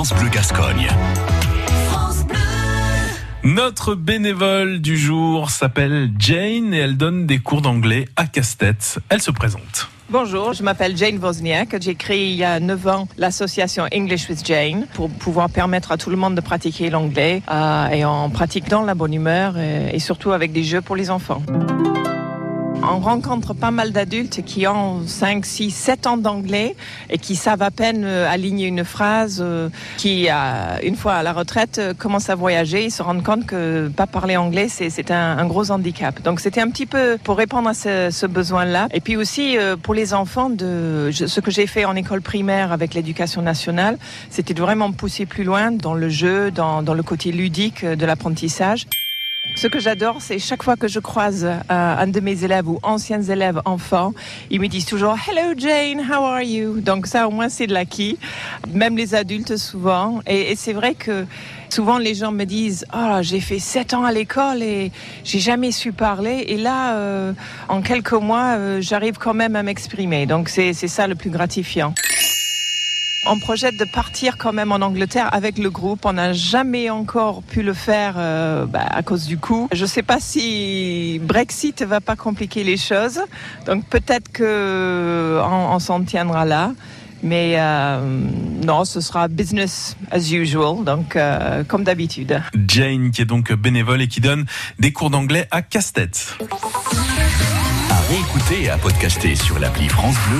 France Bleu Gascogne. Notre bénévole du jour s'appelle Jane et elle donne des cours d'anglais à Casse-Tête. Elle se présente. Bonjour, je m'appelle Jane Wozniak. J'ai créé il y a 9 ans l'association English with Jane pour pouvoir permettre à tout le monde de pratiquer l'anglais euh, et en pratique dans la bonne humeur et, et surtout avec des jeux pour les enfants. On rencontre pas mal d'adultes qui ont 5, 6, 7 ans d'anglais et qui savent à peine euh, aligner une phrase, euh, qui, une fois à la retraite, euh, commencent à voyager et se rendent compte que pas parler anglais, c'est un, un, gros handicap. Donc c'était un petit peu pour répondre à ce, ce besoin-là. Et puis aussi pour les enfants, de ce que j'ai fait en école primaire avec l'éducation nationale, c'était de vraiment pousser plus loin dans le jeu, dans, dans le côté ludique de l'apprentissage. Ce que j'adore, c'est chaque fois que je croise euh, un de mes élèves ou anciens élèves enfants, ils me disent toujours Hello Jane, how are you? Donc ça, au moins, c'est de l'acquis. Même les adultes, souvent. Et, c'est vrai que souvent, les gens me disent Oh, j'ai fait sept ans à l'école et j'ai jamais su parler. Et là, euh, en quelques mois, euh, j'arrive quand même à m'exprimer. Donc c'est ça le plus gratifiant. On projette de partir quand même en Angleterre avec le groupe. On n'a jamais encore pu le faire euh, bah, à cause du coût. Je ne sais pas si Brexit va pas compliquer les choses. Donc peut-être que on, on s'en tiendra là. Mais euh, non, ce sera business as usual, donc euh, comme d'habitude. Jane, qui est donc bénévole et qui donne des cours d'anglais à casse-tête. À réécouter et à podcaster sur l'appli France Bleu.